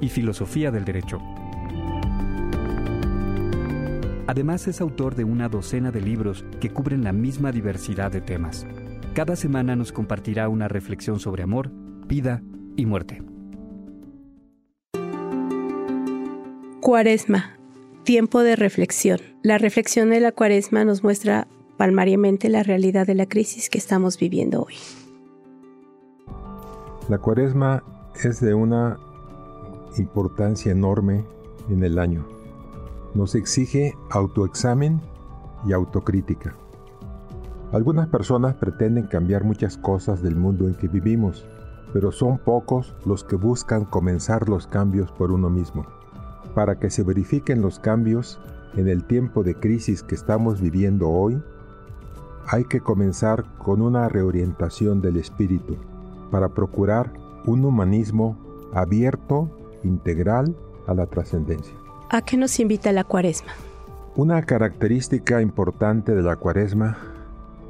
y filosofía del derecho. Además es autor de una docena de libros que cubren la misma diversidad de temas. Cada semana nos compartirá una reflexión sobre amor, vida y muerte. Cuaresma, tiempo de reflexión. La reflexión de la cuaresma nos muestra palmariamente la realidad de la crisis que estamos viviendo hoy. La cuaresma es de una importancia enorme en el año. Nos exige autoexamen y autocrítica. Algunas personas pretenden cambiar muchas cosas del mundo en que vivimos, pero son pocos los que buscan comenzar los cambios por uno mismo para que se verifiquen los cambios en el tiempo de crisis que estamos viviendo hoy, hay que comenzar con una reorientación del espíritu para procurar un humanismo abierto, integral a la trascendencia. ¿A qué nos invita la cuaresma? Una característica importante de la cuaresma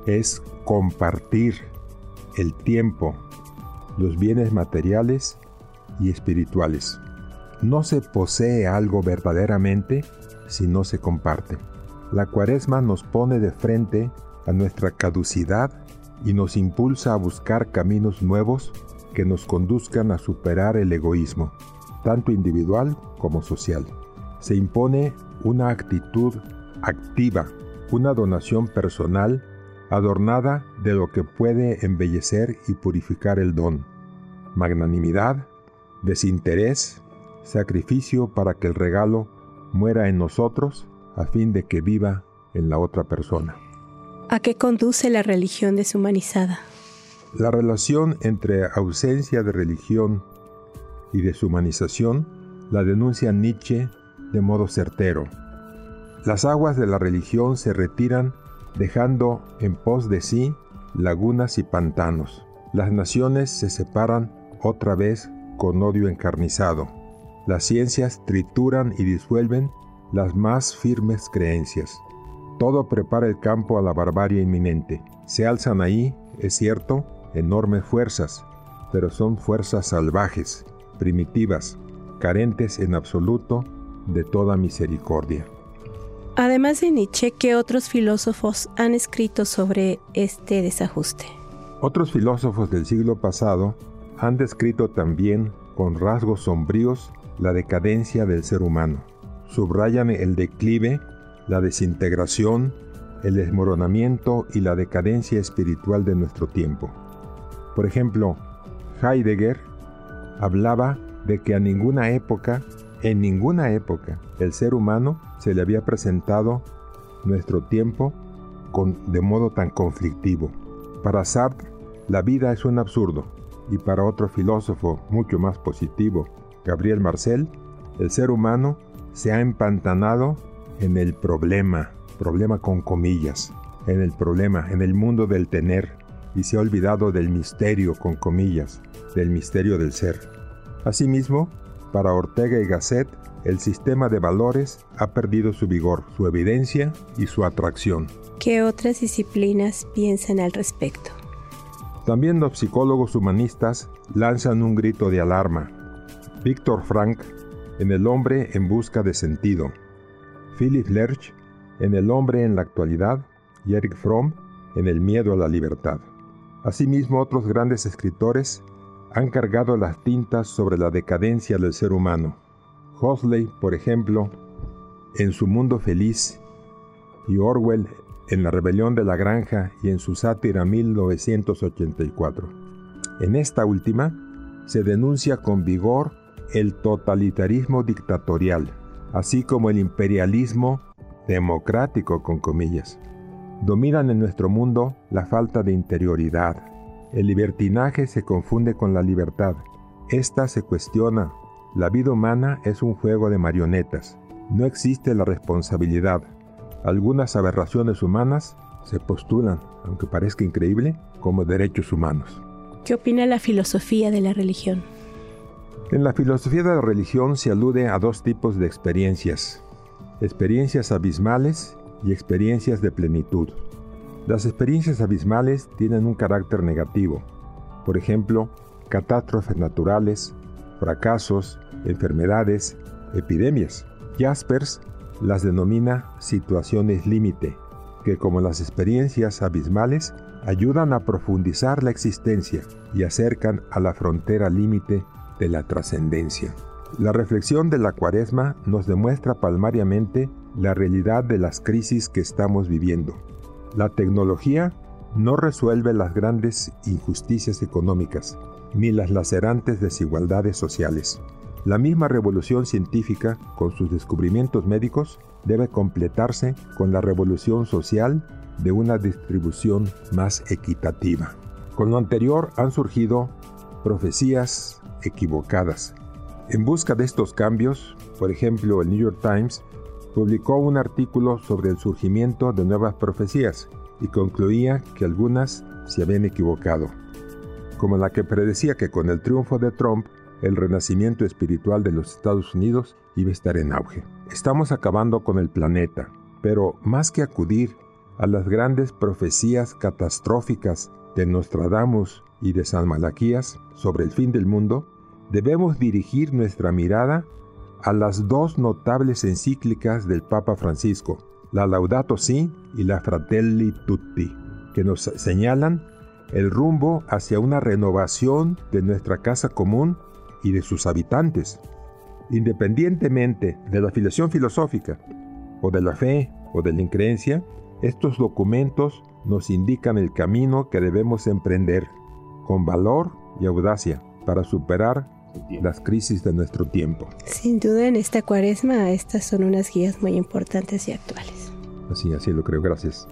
es compartir el tiempo, los bienes materiales y espirituales. No se posee algo verdaderamente si no se comparte. La cuaresma nos pone de frente a nuestra caducidad y nos impulsa a buscar caminos nuevos que nos conduzcan a superar el egoísmo, tanto individual como social. Se impone una actitud activa, una donación personal adornada de lo que puede embellecer y purificar el don. Magnanimidad, desinterés, sacrificio para que el regalo muera en nosotros a fin de que viva en la otra persona. ¿A qué conduce la religión deshumanizada? La relación entre ausencia de religión y deshumanización la denuncia Nietzsche de modo certero. Las aguas de la religión se retiran dejando en pos de sí lagunas y pantanos. Las naciones se separan otra vez con odio encarnizado. Las ciencias trituran y disuelven las más firmes creencias. Todo prepara el campo a la barbarie inminente. Se alzan ahí, es cierto, enormes fuerzas, pero son fuerzas salvajes, primitivas, carentes en absoluto de toda misericordia. Además de Nietzsche, ¿qué otros filósofos han escrito sobre este desajuste? Otros filósofos del siglo pasado han descrito también con rasgos sombríos la decadencia del ser humano. Subrayan el declive, la desintegración, el desmoronamiento y la decadencia espiritual de nuestro tiempo. Por ejemplo, Heidegger hablaba de que a ninguna época, en ninguna época, el ser humano se le había presentado nuestro tiempo con, de modo tan conflictivo. Para Sartre, la vida es un absurdo, y para otro filósofo mucho más positivo, Gabriel Marcel, el ser humano se ha empantanado en el problema, problema con comillas, en el problema, en el mundo del tener, y se ha olvidado del misterio con comillas, del misterio del ser. Asimismo, para Ortega y Gasset, el sistema de valores ha perdido su vigor, su evidencia y su atracción. ¿Qué otras disciplinas piensan al respecto? También los psicólogos humanistas lanzan un grito de alarma Víctor Frank en El hombre en busca de sentido, Philip Lerch en El hombre en la actualidad y Eric Fromm en El miedo a la libertad. Asimismo, otros grandes escritores han cargado las tintas sobre la decadencia del ser humano. Huxley, por ejemplo, en Su Mundo Feliz, y Orwell en La Rebelión de la Granja y en su sátira 1984. En esta última, se denuncia con vigor el totalitarismo dictatorial, así como el imperialismo democrático con comillas. Dominan en nuestro mundo la falta de interioridad. El libertinaje se confunde con la libertad. Esta se cuestiona La vida humana es un juego de marionetas. No existe la responsabilidad. Algunas aberraciones humanas se postulan, aunque parezca increíble, como derechos humanos. ¿Qué opina la filosofía de la religión? En la filosofía de la religión se alude a dos tipos de experiencias, experiencias abismales y experiencias de plenitud. Las experiencias abismales tienen un carácter negativo, por ejemplo, catástrofes naturales, fracasos, enfermedades, epidemias. Jaspers las denomina situaciones límite, que como las experiencias abismales ayudan a profundizar la existencia y acercan a la frontera límite de la trascendencia. La reflexión de la cuaresma nos demuestra palmariamente la realidad de las crisis que estamos viviendo. La tecnología no resuelve las grandes injusticias económicas ni las lacerantes desigualdades sociales. La misma revolución científica, con sus descubrimientos médicos, debe completarse con la revolución social de una distribución más equitativa. Con lo anterior han surgido profecías equivocadas. En busca de estos cambios, por ejemplo, el New York Times publicó un artículo sobre el surgimiento de nuevas profecías y concluía que algunas se habían equivocado, como la que predecía que con el triunfo de Trump el renacimiento espiritual de los Estados Unidos iba a estar en auge. Estamos acabando con el planeta, pero más que acudir a las grandes profecías catastróficas de Nostradamus y de San Malaquías sobre el fin del mundo, debemos dirigir nuestra mirada a las dos notables encíclicas del Papa Francisco, la Laudato Si y la Fratelli Tutti, que nos señalan el rumbo hacia una renovación de nuestra casa común y de sus habitantes. Independientemente de la afiliación filosófica, o de la fe, o de la increencia, estos documentos nos indican el camino que debemos emprender con valor y audacia para superar las crisis de nuestro tiempo. Sin duda en esta cuaresma estas son unas guías muy importantes y actuales. Así, así lo creo. Gracias.